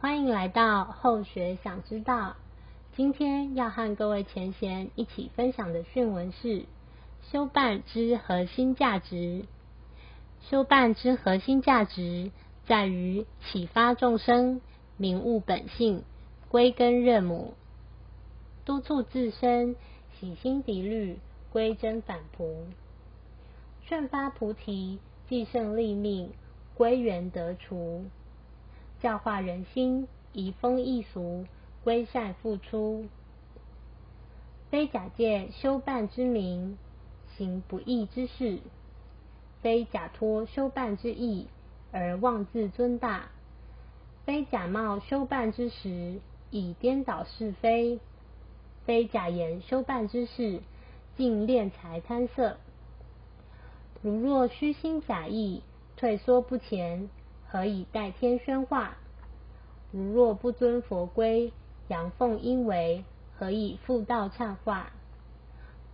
欢迎来到后学想知道。今天要和各位前贤一起分享的讯文是修办之核心价值。修办之核心价值在于启发众生明悟本性、归根认母，督促自身洗心涤虑、归真返璞，劝发菩提、继圣立命、归元得除。教化人心，移风易俗，归善复出。非假借修办之名，行不义之事；非假托修办之意，而妄自尊大；非假冒修办之时，以颠倒是非；非假言修办之事，尽敛财贪色。如若虚心假意，退缩不前。何以代天宣化？如若不遵佛规，阳奉阴违，何以复道忏化？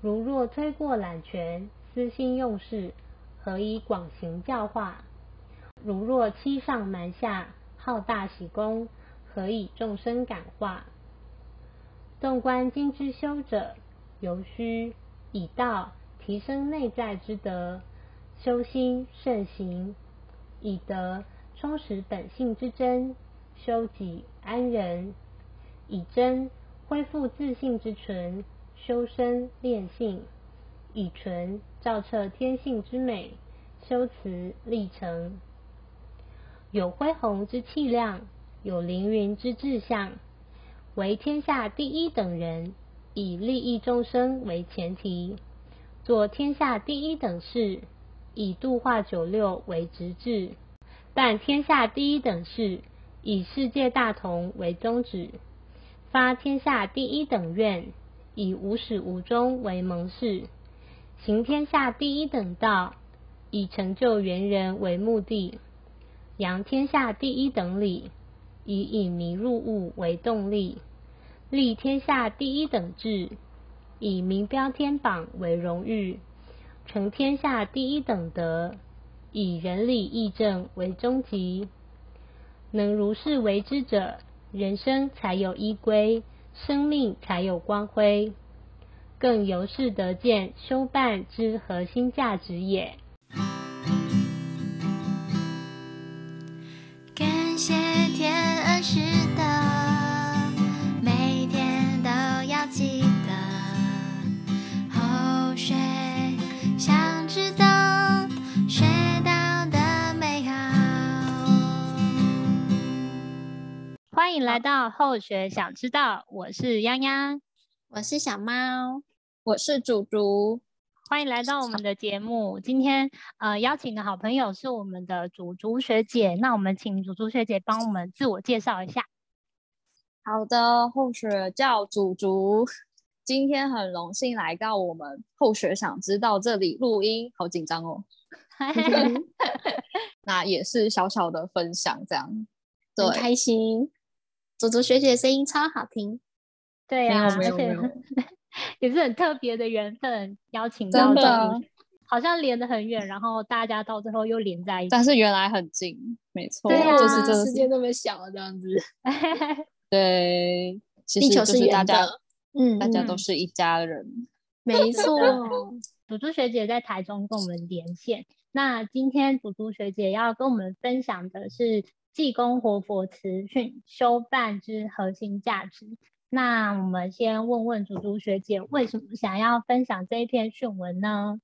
如若推过揽权，私心用事，何以广行教化？如若欺上瞒下，好大喜功，何以众生感化？纵观今之修者，犹须以道提升内在之德，修心慎行，以德。充实本性之真，修己安人；以真恢复自信之纯，修身炼性；以纯照彻天性之美，修辞立诚。有恢宏之气量，有凌云之志向，为天下第一等人，以利益众生为前提，做天下第一等事，以度化九六为直至。办天下第一等事，以世界大同为宗旨；发天下第一等愿，以无始无终为盟誓；行天下第一等道，以成就圆人为目的；扬天下第一等理，以引迷入悟为动力；立天下第一等志，以名标天榜为荣誉；成天下第一等德。以仁礼义正为终极，能如是为之者，人生才有依归，生命才有光辉，更由是得见修办之核心价值也。感谢迎来到后学想知道，我是泱泱，我是小猫，我是竹竹。欢迎来到我们的节目。今天呃邀请的好朋友是我们的竹竹学姐，那我们请竹竹学姐帮我们自我介绍一下。好的，后学叫竹竹，今天很荣幸来到我们后学想知道这里录音，好紧张哦。那也是小小的分享，这样对，很开心。竹竹学姐的声音超好听，对呀、啊，而且 也是很特别的缘分，邀请到的，好像连得很远，然后大家到最后又连在一起，但是原来很近，没错，对啊，就是这个世界那么小这样子，对，其实就是大家，嗯，大家都是一家人，嗯、没错。祖竹学姐在台中跟我们连线，那今天祖竹学姐要跟我们分享的是。济公活佛慈训修办之核心价值。那我们先问问竹竹学姐，为什么想要分享这一篇训文呢？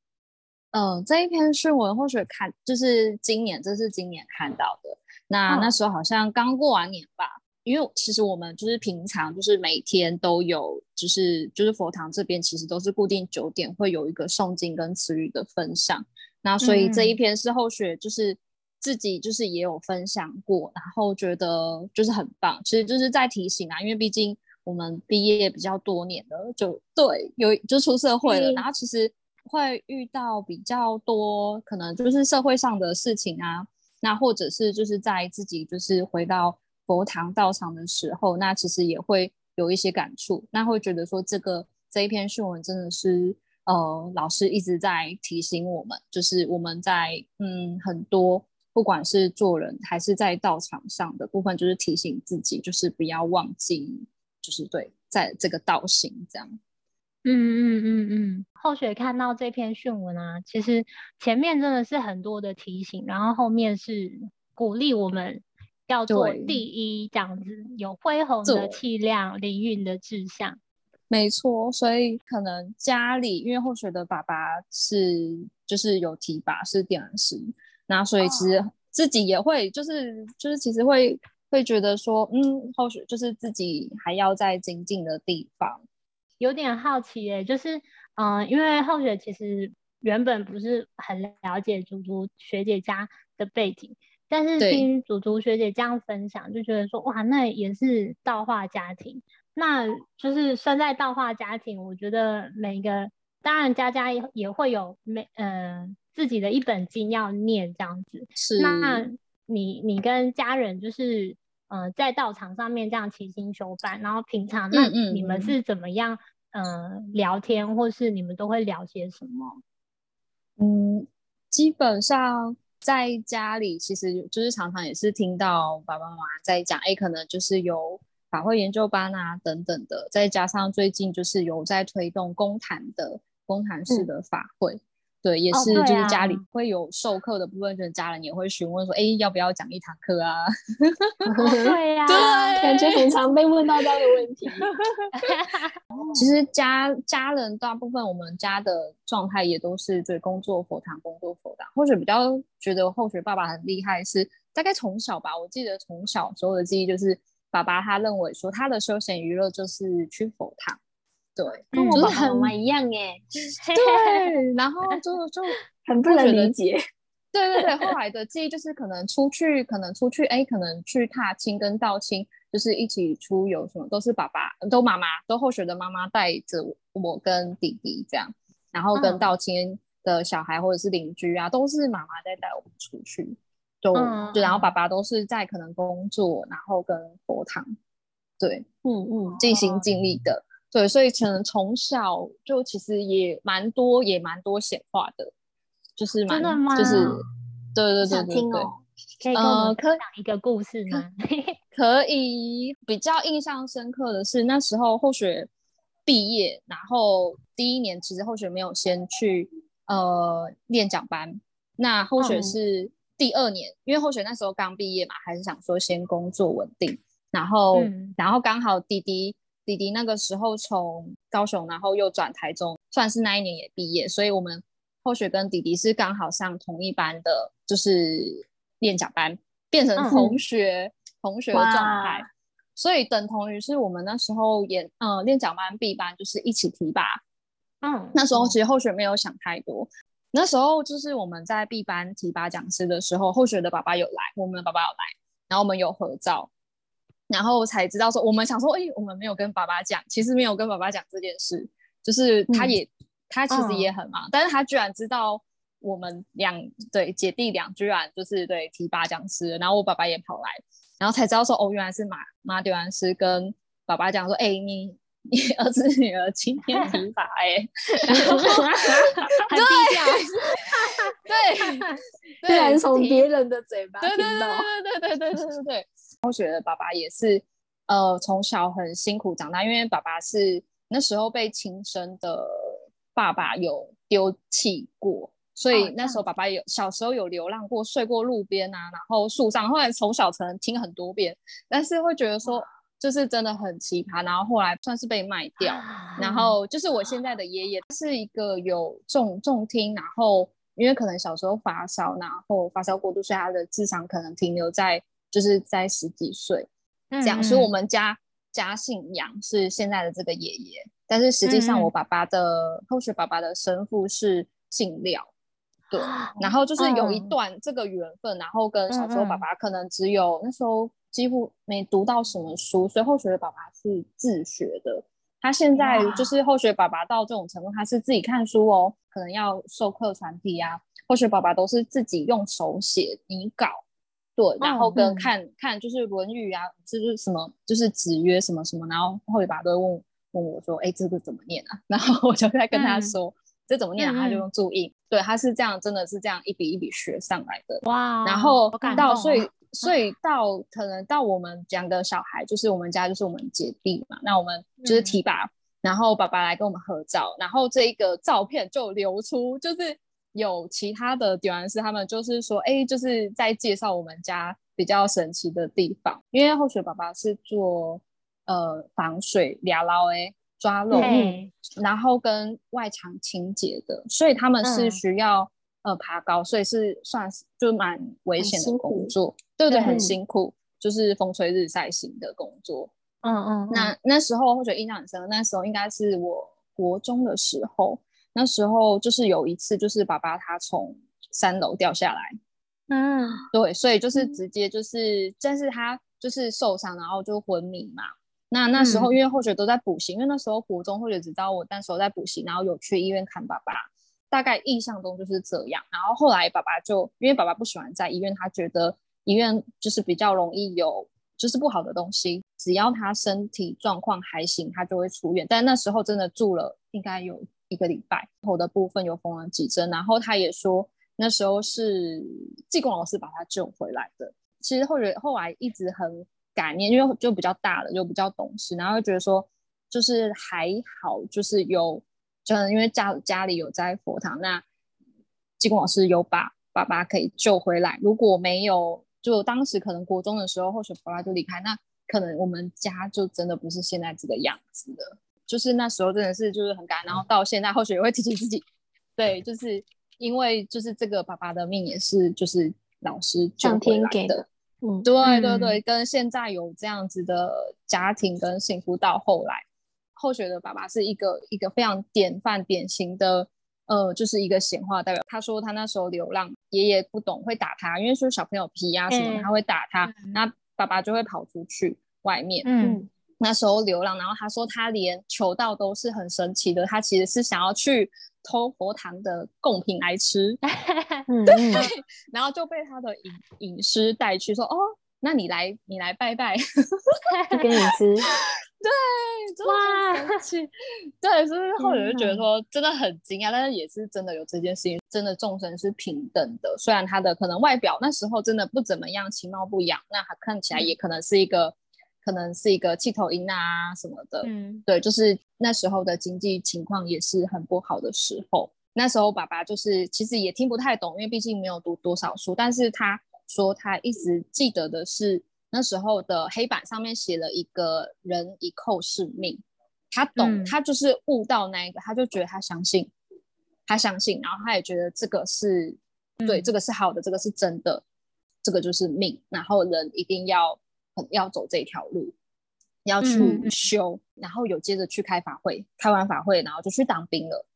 嗯、呃，这一篇讯文或许看就是今年，这是今年看到的。那、哦、那时候好像刚过完年吧，因为其实我们就是平常就是每天都有，就是就是佛堂这边其实都是固定九点会有一个诵经跟词语的分享。那所以这一篇是后学就是。自己就是也有分享过，然后觉得就是很棒，其实就是在提醒啊，因为毕竟我们毕业比较多年了，就对，有就出社会了，然后其实会遇到比较多可能就是社会上的事情啊，那或者是就是在自己就是回到佛堂道场的时候，那其实也会有一些感触，那会觉得说这个这一篇讯文真的是呃老师一直在提醒我们，就是我们在嗯很多。不管是做人还是在道场上的部分，就是提醒自己，就是不要忘记，就是对，在这个道行这样。嗯嗯嗯嗯，后学看到这篇讯文啊，其实前面真的是很多的提醒，然后后面是鼓励我们要做第一，这样子有恢宏的气量、灵运的志向。没错，所以可能家里因为后学的爸爸是就是有提拔是电人师，那所以其实自己也会就是就是其实会会觉得说，嗯，后学就是自己还要再精进的地方。有点好奇耶，就是嗯、呃，因为后学其实原本不是很了解竹竹学姐家的背景，但是听竹竹学姐这样分享，就觉得说哇，那也是道化家庭，那就是生在道化家庭，我觉得每一个当然家家也也会有每嗯、呃、自己的一本经要念这样子，是那你你跟家人就是。呃，在道场上面这样齐心修办，然后平常那你们是怎么样嗯嗯呃聊天，或是你们都会聊些什么？嗯，基本上在家里其实就是常常也是听到爸爸妈妈在讲，哎，可能就是有法会研究班啊等等的，再加上最近就是有在推动公坛的公坛式的法会。嗯对，也是，就是家里会有授课的部分，就是家人也会询问说，哎、欸，要不要讲一堂课啊？对呀，对，感觉很常被问到这样的问题。其实家家人大部分我们家的状态也都是对工作佛堂，工作佛堂。或者比较觉得后学爸爸很厉害是，大概从小吧，我记得从小时候的记忆就是，爸爸他认为说他的休闲娱乐就是去佛堂。对，跟我爸爸妈妈一样耶。对，然后就就 很不能理解。对对对，后来的记忆就是可能出去，可能出去，哎，可能去踏青跟道亲，就是一起出游什么，都是爸爸，都妈妈，都后学的妈妈带着我跟弟弟这样，然后跟道亲的小孩或者是邻居啊，都是妈妈在带我们出去，就就然后爸爸都是在可能工作，然后跟佛堂，对，嗯嗯，尽心尽力的。对，所以可能从小就其实也蛮多，也蛮多显化的，就是蛮就是，对对对对对，可以跟我们讲一个故事吗？呃、可以，比较印象深刻的是那时候后学毕业，然后第一年其实后学没有先去呃练讲班，那后学是第二年，嗯、因为后学那时候刚毕业嘛，还是想说先工作稳定，然后、嗯、然后刚好弟弟。弟弟那个时候从高雄，然后又转台中，算是那一年也毕业，所以我们后学跟弟弟是刚好上同一班的，就是练讲班，变成同学、嗯、同学的状态，所以等同于是我们那时候也嗯练讲班 B 班就是一起提拔，嗯，那时候。其实后学没有想太多，那时候就是我们在 B 班提拔讲师的时候，后学的爸爸有来，我们的爸爸有来，然后我们有合照。然后才知道说，我们想说，哎，我们没有跟爸爸讲，其实没有跟爸爸讲这件事，就是他也，嗯、他其实也很忙，嗯，但是他居然知道我们两对姐弟俩居然就是对提拔讲师，然后我爸爸也跑来，然后才知道说，哦，原来是马马丢安师跟爸爸讲说，哎，你你儿子女儿今天提 拔，哎，对，对，居然从别人的嘴巴听到，对对对对对对对对对。后觉得爸爸也是，呃，从小很辛苦长大，因为爸爸是那时候被亲生的爸爸有丢弃过，所以那时候爸爸有小时候有流浪过，睡过路边啊，然后树上，后来从小可能听很多遍，但是会觉得说就是真的很奇葩，然后后来算是被卖掉，然后就是我现在的爷爷是一个有重重听，然后因为可能小时候发烧，然后发烧过度，所以他的智商可能停留在。就是在十几岁这样，嗯、所以我们家家姓杨是现在的这个爷爷，但是实际上我爸爸的后学爸爸的生父是姓廖，对，然后就是有一段这个缘分，然后跟小时候爸爸可能只有那时候几乎没读到什么书，所以后学的爸爸是自学的，他现在就是后学爸爸到这种程度，他是自己看书哦，可能要授课传递啊，后学爸爸都是自己用手写拟稿。对，然后跟看、看就是《论语》啊，就是什么，就是子曰什么什么，然后后学爸爸都会问问我说：“哎，这个怎么念啊？” 然后我就在跟他说：“嗯、这怎么念啊？”他就用注音。对，他是这样，真的是这样一笔一笔学上来的。哇，然后到所以所以到可能到我们两个小孩，就是我们家就是我们姐弟嘛，那我们就是提拔，然后爸爸来跟我们合照，然后这一个照片就流出，就是有其他的点完是他们就是说，哎，就是在介绍我们家比较神奇的地方，因为后学爸爸是做呃防水抓漏诶。抓漏，然后跟外墙清洁的，所以他们是需要、嗯、呃爬高，所以是算是就蛮危险的工作，对对，很辛苦，就是风吹日晒型的工作。嗯嗯，那那时候或者印象很深，那时候应该是我国中的时候，那时候就是有一次，就是爸爸他从三楼掉下来，嗯，对，所以就是直接就是，嗯、但是他就是受伤，然后就昏迷嘛。那那时候，因为后学都在补习，嗯，因为那时候国中后学只知道我那时候在补习，然后有去医院看爸爸，大概印象中就是这样。然后后来爸爸就因为爸爸不喜欢在医院，他觉得医院就是比较容易有就是不好的东西，只要他身体状况还行，他就会出院。但那时候真的住了应该有一个礼拜，头的部分有缝了几针。然后他也说那时候是技工老师把他救回来的。其实后来后来一直很。感念，因为就比较大了，就比较懂事，然后就觉得说，就是还好，就是有，就因为家家里有在佛堂，那技工老师有把爸爸可以救回来。如果没有，就当时可能国中的时候，或许爸爸就离开，那可能我们家就真的不是现在这个样子的。就是那时候真的是就是很感恩，然后到现在或许也会提起自己，对，就是因为就是这个爸爸的命也是就是老师救回来的。嗯，对对对，跟现在有这样子的家庭跟幸福，到后来，后学的爸爸是一个一个非常典范典型的，呃，就是一个显化代表。他说他那时候流浪，爷爷不懂会打他，因为说小朋友皮啊什么，他会打他，嗯，那爸爸就会跑出去外面。嗯，那时候流浪，然后他说他连求道都是很神奇的，他其实是想要去。偷佛堂的贡品来吃，对，然后就被他的隐隐师带去说：“哦，那你来，你来拜拜，就给你吃。”对，哇，对，所以后来就觉得说真的很惊讶，但是也是真的有这件事情，真的众生是平等的。虽然他的可能外表那时候真的不怎么样，其貌不扬，那他看起来也可能是一个。可能是一个气头音啊什么的，嗯，对，就是那时候的经济情况也是很不好的时候。那时候爸爸就是其实也听不太懂，因为毕竟没有读多少书。但是他说他一直记得的是那时候的黑板上面写了一个人一扣是命，他懂，嗯，他就是悟到那一个，他就觉得他相信，他相信，然后他也觉得这个是对，嗯，这个是好的，这个是真的，这个就是命，然后人一定要。要走这条路，要去修，嗯，然后有接着去开法会，开完法会，然后就去当兵了。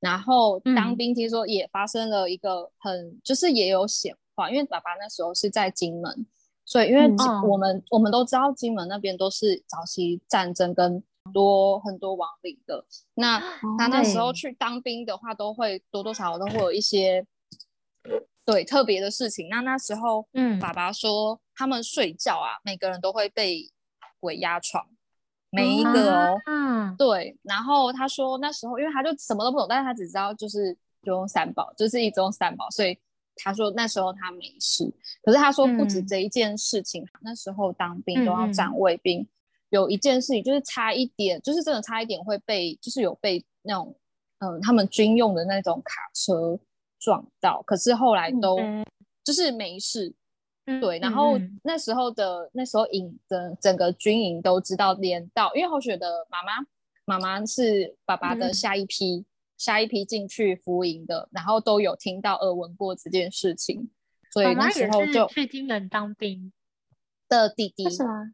然后当兵，听说也发生了一个很，嗯、就是也有显化，因为爸爸那时候是在金门，所以因为我们、嗯、我们都知道金门那边都是早期战争跟多很多亡灵的。那他那时候去当兵的话，都会多多少少都会有一些。对，特别的事情。那那时候，嗯，爸爸说他们睡觉啊，每个人都会被鬼压床，每一个哦，嗯，对。然后他说那时候，因为他就什么都不懂，但是他只知道就是就用三宝，就是一直用三宝，所以他说那时候他没事。可是他说不止这一件事情，嗯、那时候当兵都要站卫兵、嗯，有一件事情就是差一点，就是真的差一点会被，就是有被那种嗯他们军用的那种卡车。撞到，可是后来都就是没事，嗯、对。然后那时候的那时候营整整个军营都知道，连到因为后雪的妈妈，妈妈是爸爸的下一批、嗯、下一批进去服营的，然后都有听到耳闻过这件事情，所以那时候就去金门当兵的弟弟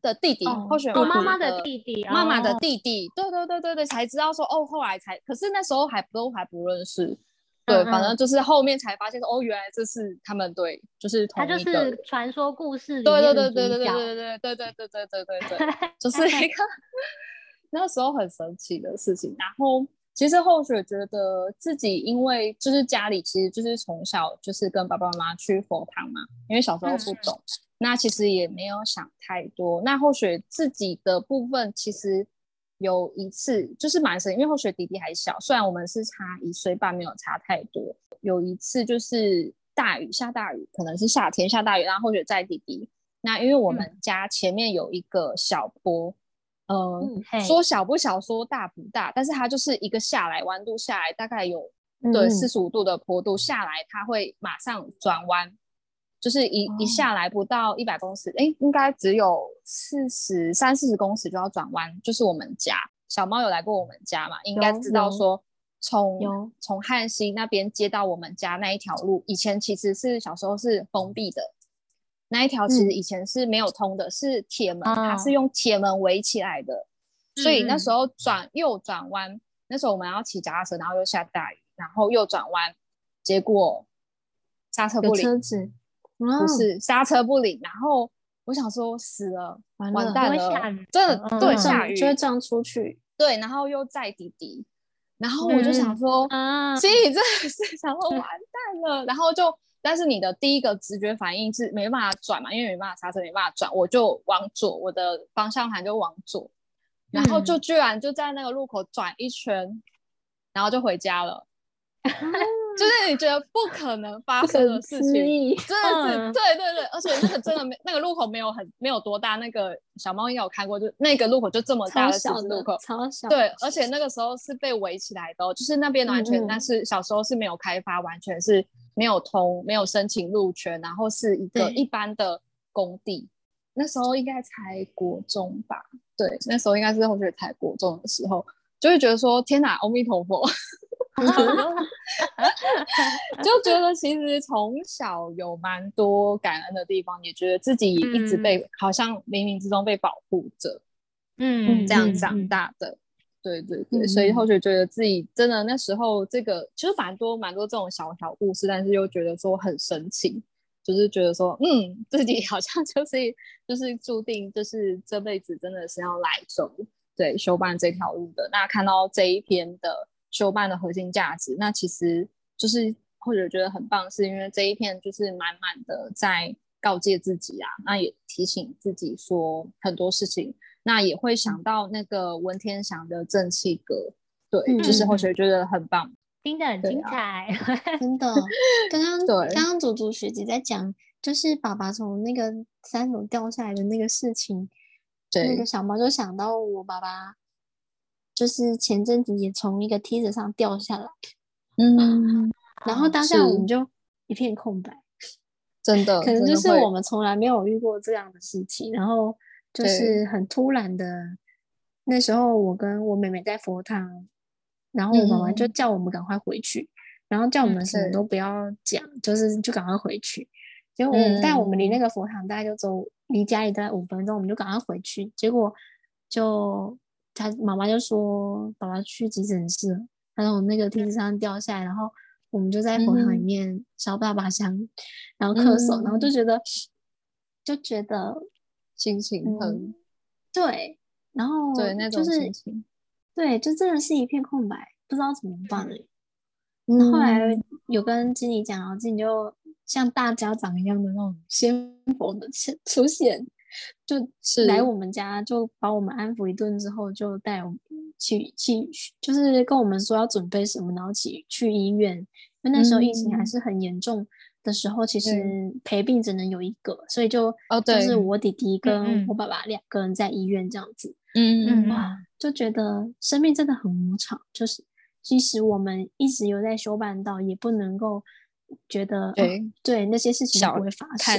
的弟弟，后学妈妈的弟弟，妈妈的弟弟，对对对对对，才知道说哦，后来才，可是那时候还都还不认识。对，反正就是后面才发现说，哦，原来这是他们对，就是同一个。他就是传说故事对对对对对对对对对对对对对对对，就是一个 那时候很神奇的事情。然后其实后雪觉得自己，因为就是家里其实就是从小就是跟爸爸妈妈去佛堂嘛，因为小时候不懂，那其实也没有想太多。那后雪自己的部分其实。有一次就是蛮神，因为后学弟弟还小，虽然我们是差一岁半，没有差太多。有一次就是大雨下大雨，可能是夏天下大雨，然后或许在弟弟。那因为我们家前面有一个小坡，嗯、呃，嗯、说小不小，说大不大，但是它就是一个下来弯度下来，大概有对四十五度的坡度下来，它会马上转弯，就是一、哦、一下来不到一百公尺，哎，应该只有四十三四十公尺就要转弯，就是我们家小猫有来过我们家嘛，应该知道说从从汉溪那边接到我们家那一条路，以前其实是小时候是封闭的。那一条其实以前是没有通的，嗯、是铁门，它是用铁门围起来的，哦、所以那时候转右转弯，那时候我们要骑脚踏车，然后又下大雨，然后右转弯，结果刹车不灵，车子不是刹车不灵，然后我想说死了，完，了完蛋了，真的、嗯、对下雨就会这样出去，对，然后又载滴滴，然后我就想说，嗯、心里真的是想说完蛋了，然后就。但是你的第一个直觉反应是没办法转嘛，因为没办法刹车，没办法转，我就往左，我的方向盘就往左，然后就居然就在那个路口转一圈，嗯、然后就回家了。就是你觉得不可能发生的事情，真的是、嗯、对对对，而且那个真的没那个路口没有很没有多大，那个小猫应该有看过，就那个路口就这么大的十字路口，超小，对，而且那个时候是被围起来的、哦，就是那边完全，嗯、但是小时候是没有开发，完全是。没有通，没有申请路权，然后是一个一般的工地。那时候应该才国中吧？对，那时候应该是后学才国中的时候，就会觉得说：“天哪，阿弥陀佛！” 就觉得其实从小有蛮多感恩的地方，也觉得自己一直被、嗯、好像冥冥之中被保护着，嗯，这样长大的。对对对，所以后学觉得自己真的那时候这个其实蛮多蛮多这种小小故事，但是又觉得说很神奇，就是觉得说嗯，自己好像就是就是注定就是这辈子真的是要来走对修办这条路的。那看到这一篇的修办的核心价值，那其实就是或者觉得很棒，是因为这一片就是满满的在告诫自己啊，那也提醒自己说很多事情。那也会想到那个文天祥的正气歌，对，嗯、就是后学觉得很棒，听得很精彩，啊、真的。刚刚，刚刚祖祖学姐在讲，就是爸爸从那个三楼掉下来的那个事情，那个小猫就想到我爸爸，就是前阵子也从一个梯子上掉下来，嗯，然后当下我们就一片空白，真的，可能就是我们从来没有遇过这样的事情，然后。就是很突然的，那时候我跟我妹妹在佛堂，然后我妈妈就叫我们赶快回去，嗯、然后叫我们什么都不要讲，嗯、就是就赶快回去。结果我们但我们离那个佛堂大概就走离家里大概五分钟，我们就赶快回去。结果就他妈妈就说爸爸去急诊室，他从那个梯子上掉下来，然后我们就在佛堂里面。烧爸爸香，然后咳嗽，嗯、然后就觉得就觉得。心情很、嗯、对，然后对那种心情，对，就真的是一片空白，不知道怎么办。嗯，后来有跟经理讲，然后经理就像大家长一样的那种仙佛的出现，就是来我们家，就把我们安抚一顿之后，就带我们去去，就是跟我们说要准备什么，然后去去医院，因为那时候疫情还是很严重。嗯的时候，其实陪病只能有一个，所以就哦，对，就是我弟弟跟我爸爸两个人在医院这样子，嗯嗯，哇，就觉得生命真的很无常，就是即使我们一直有在修办道，也不能够觉得对对那些事情不会发生，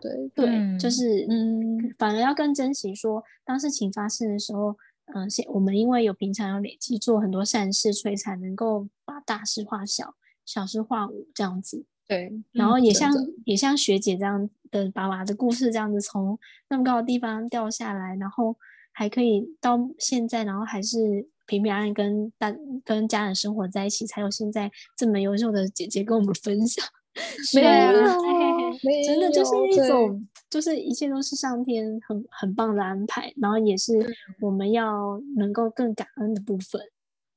对对，就是嗯，反而要更珍惜说，当事情发生的时候，嗯，现我们因为有平常有累积做很多善事，所以才能够把大事化小，小事化无这样子。对，然后也像、嗯、也像学姐这样的爸爸的故事这样子，从那么高的地方掉下来，然后还可以到现在，然后还是平平安安跟大跟家人生活在一起，才有现在这么优秀的姐姐跟我们分享。没有，真的就是一种，就是一切都是上天很很棒的安排，然后也是我们要能够更感恩的部分。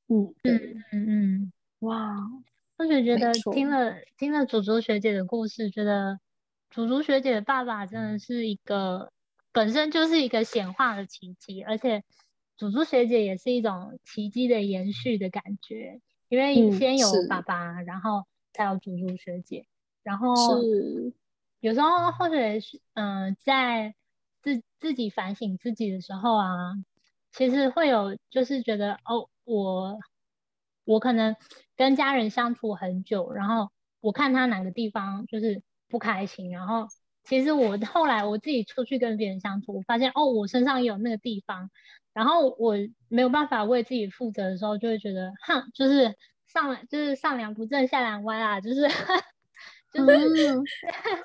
嗯，对，嗯嗯嗯，哇。或许觉得听了听了祖祖学姐的故事，觉得祖祖学姐的爸爸真的是一个本身就是一个显化的奇迹，而且祖祖学姐也是一种奇迹的延续的感觉，因为先有爸爸，嗯、然后才有竹竹学姐。然后是有时候或者是嗯、呃，在自自己反省自己的时候啊，其实会有就是觉得哦，我我可能跟家人相处很久，然后我看他哪个地方就是不开心，然后其实我后来我自己出去跟别人相处，我发现哦，我身上也有那个地方，然后我没有办法为自己负责的时候，就会觉得哼，就是上就是上梁不正下梁歪啊，就是。就是，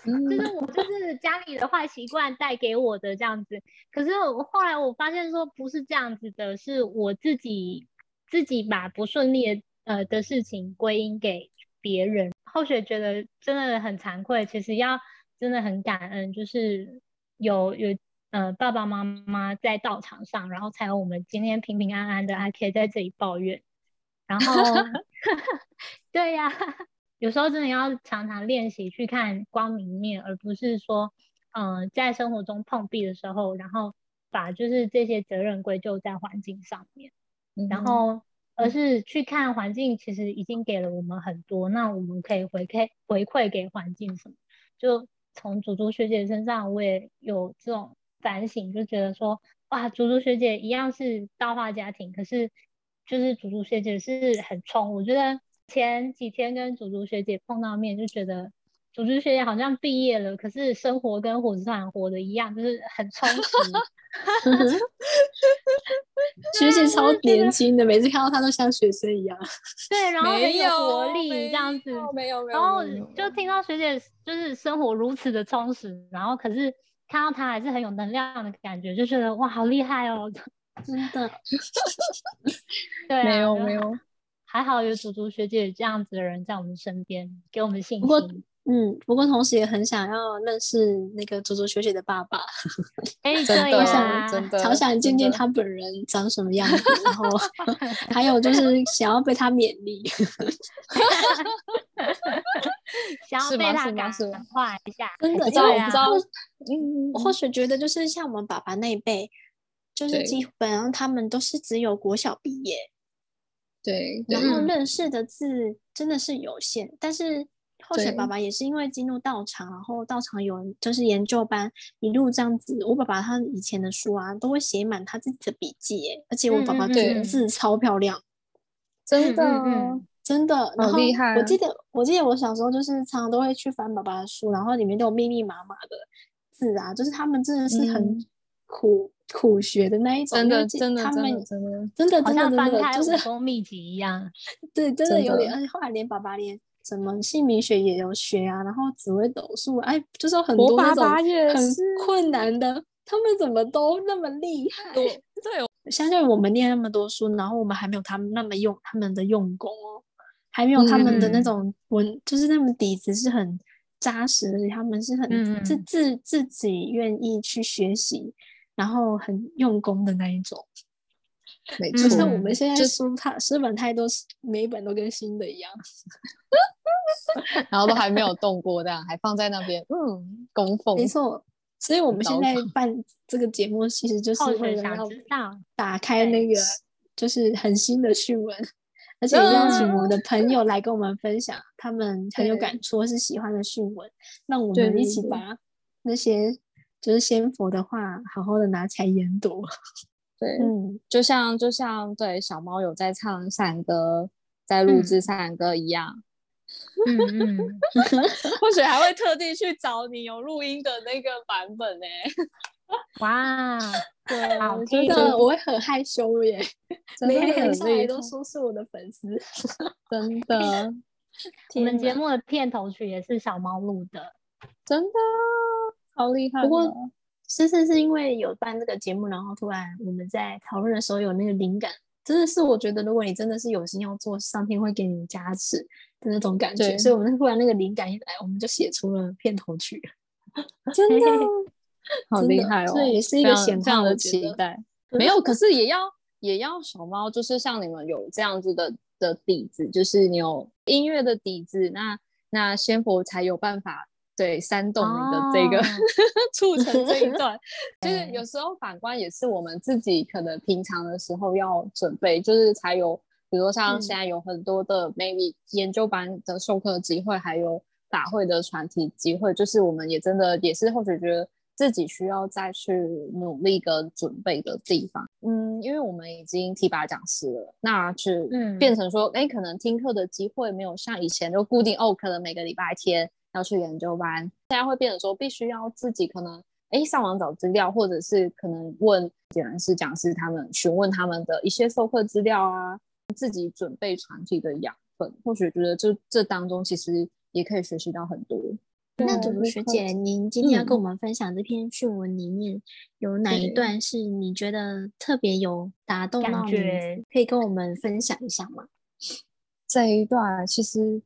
嗯、就是我就是家里的坏习惯带给我的这样子。可是我后来我发现说不是这样子的，是我自己自己把不顺利的呃的事情归因给别人。后学觉得真的很惭愧，其实要真的很感恩，就是有有呃爸爸妈妈在道场上，然后才有我们今天平平安安的还可以在这里抱怨。然后，对呀、啊。有时候真的要常常练习去看光明面，而不是说，嗯、呃，在生活中碰壁的时候，然后把就是这些责任归咎在环境上面，嗯、然后而是去看环境其实已经给了我们很多，那我们可以回馈回馈给环境什么？就从竹竹学姐身上，我也有这种反省，就觉得说，哇，竹竹学姐一样是大化家庭，可是就是竹竹学姐是很冲，我觉得。前几天跟竹竹学姐碰到面，就觉得竹竹学姐好像毕业了，可是生活跟火车上活的一样，就是很充实。学姐超年轻的，每次看到她都像学生一样。对，然后很有活力这样子。没有没有。然后就听到学姐就是生活如此的充实，然后可是看到她还是很有能量的感觉，就觉得哇，好厉害哦，真的。对、啊，没有没有。还好有祖祖学姐这样子的人在我们身边，给我们信心。不过，嗯，不过同时也很想要认识那个卓卓学姐的爸爸。哎、欸，真的，啊、真的，好想见见他本人长什么样子。然后，还有就是想要被他勉励。想要被他感化一下。真的，知道不知道。嗯，我或许觉得就是像我们爸爸那一辈，就是基本上他们都是只有国小毕业。对，然后认识的字真的是有限，嗯、但是后学爸爸也是因为进入道场，然后道场有就是研究班一路这样子。我爸爸他以前的书啊，都会写满他自己的笔记，而且我爸爸字字超漂亮，真的真的，好厉害。我记得我记得我小时候就是常常都会去翻爸爸的书，然后里面都有密密麻麻的字啊，就是他们真的是很苦。嗯苦学的那一种，真的真的他们真的真的真的真的就是武功秘籍一样，对，真的有点。而且后来连爸爸连什么姓名学也有学啊，然后紫微斗数，哎，就是很多那种很困难的，他们怎么都那么厉害？对，对，相信我们念那么多书，然后我们还没有他们那么用他们的用功哦，还没有他们的那种文，嗯、就是那么底子是很扎实的，他们是很自、嗯、自自己愿意去学习。然后很用功的那一种，没错。像我们现在书太书本太多，每一本都跟新的一样，然后都还没有动过，这样还放在那边，嗯，供奉。没错，所以我们现在办这个节目，其实就是为了要打开那个就是很新的讯文，而且邀请我们的朋友来跟我们分享他们很有感触或是喜欢的讯文，让我们一起把那些。就是先佛的话，好好的拿起来研读。对，嗯，就像就像对小猫有在唱山歌，在录制山歌一样。嗯嗯，或许还会特地去找你有录音的那个版本呢。哇，对，好真的我会很害羞耶，每个人上来都说是我的粉丝，真的。我们节目的片头曲也是小猫录的，真的。好厉害！不过，其实是因为有办这个节目，然后突然我们在讨论的时候有那个灵感，真的是我觉得，如果你真的是有心要做，上天会给你加持的那种感觉。对所以，我们突然那个灵感一来，我们就写出了片头曲。真的，好厉害哦！这也是一个显化的期待。没有，可是也要也要小猫，就是像你们有这样子的的底子，就是你有音乐的底子，那那仙佛才有办法。对，煽动你的这个、oh. 促成这一段，就是有时候反观也是我们自己可能平常的时候要准备，就是才有比如说像现在有很多的 maybe 研究班的授课机会，还有法会的传题机会，就是我们也真的也是或许觉得自己需要再去努力跟准备的地方。嗯，因为我们已经提拔讲师了，那就变成说，哎、嗯，可能听课的机会没有像以前就固定哦，可能每个礼拜天要去研究班，现在会变成说必须要自己可能。哎，上网找资料，或者是可能问点燃式讲师他们询问他们的一些授课资料啊，自己准备传递的养分，或许觉得这这当中其实也可以学习到很多。那图图学姐，您今天要跟我们分享这篇讯文里面、嗯、有哪一段是你觉得特别有打动到你？可以跟我们分享一下吗？这一段其实。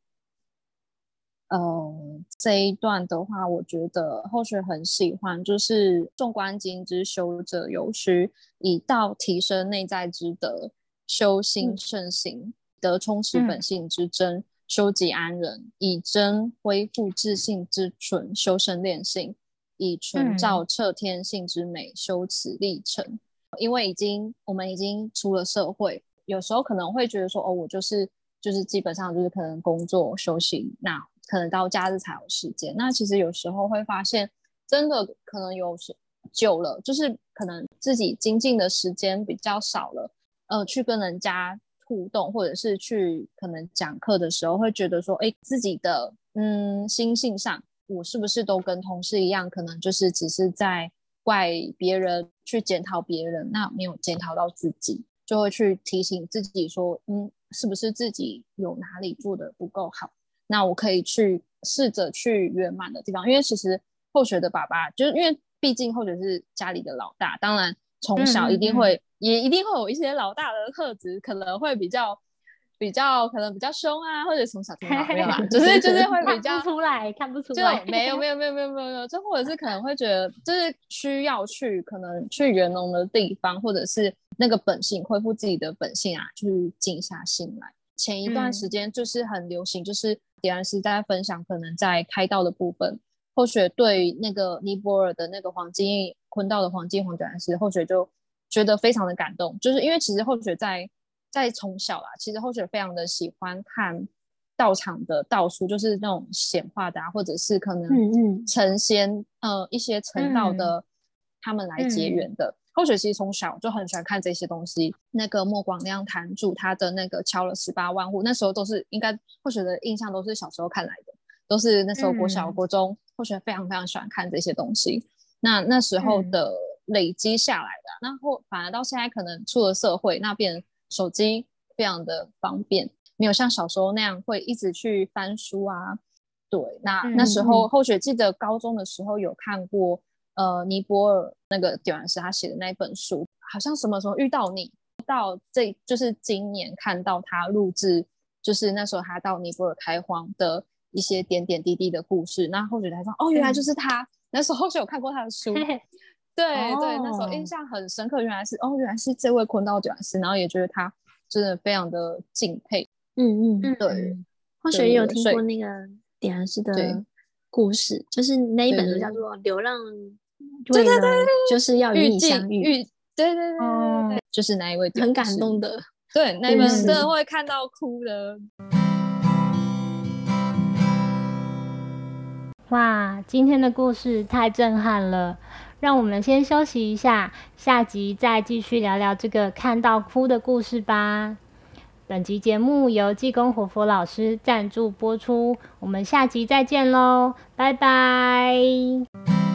呃，这一段的话，我觉得后学很喜欢，就是《纵观经》之修者有须，以道提升内在之德，修心慎行，得充实本性之真，修己安人，以真恢复自信之纯，修身练性，以纯照彻天性之美，修此历程。因为已经我们已经出了社会，有时候可能会觉得说，哦，我就是就是基本上就是可能工作休息那。可能到假日才有时间，那其实有时候会发现，真的可能有时久了，就是可能自己精进的时间比较少了，呃，去跟人家互动，或者是去可能讲课的时候，会觉得说，哎，自己的嗯心性上，我是不是都跟同事一样，可能就是只是在怪别人，去检讨别人，那没有检讨到自己，就会去提醒自己说，嗯，是不是自己有哪里做的不够好？那我可以去试着去圆满的地方，因为其实后学的爸爸，就是因为毕竟后学是家里的老大，当然从小一定会、也一定会有一些老大的特质，可能会比较比较可能比较凶啊，或者从小听到没有啦，就是就是会比较出来看不出来，就没有没有没有没有没有没有，就或者是可能会觉得就是需要去可能去圆融的地方，或者是那个本性恢复自己的本性啊，去静下心来。前一段时间就是很流行，就是点燃师在分享，可能在开道的部分，后学对那个尼泊尔的那个黄金坤道的黄金黄点燃师，后学就觉得非常的感动，就是因为其实后学在在从小啦，其实后学非常的喜欢看道场的道书，就是那种显化的啊，或者是可能成仙，嗯嗯呃一些成道的他们来结缘的。后雪其实从小就很喜欢看这些东西。那个莫广亮坛主他的那个敲了十八万户，那时候都是应该后雪的印象都是小时候看来的，都是那时候国小、嗯、国中后雪非常非常喜欢看这些东西。那那时候的累积下来的，那后反而到现在可能出了社会，那边手机非常的方便，没有像小时候那样会一直去翻书啊。对，那那时候后雪记得高中的时候有看过。呃，尼泊尔那个点燃师他写的那一本书，好像什么时候遇到你，到这就是今年看到他录制，就是那时候他到尼泊尔开荒的一些点点滴滴的故事。那后学才说，哦，原来就是他。那时候后学有看过他的书，对、哦、对，那时候印象很深刻，原来是哦，原来是这位坤道点燃师，然后也觉得他真的非常的敬佩。嗯嗯，对。或许也有听过那个点燃师的故事，就是那一本书叫做《流浪》。对对对，就是要与你相遇。遇，对对对就是那一位很感动的，对，那一位真的会看到哭的。哇，今天的故事太震撼了，让我们先休息一下，下集再继续聊聊这个看到哭的故事吧。本集节目由济公活佛老师赞助播出，我们下集再见喽，拜拜。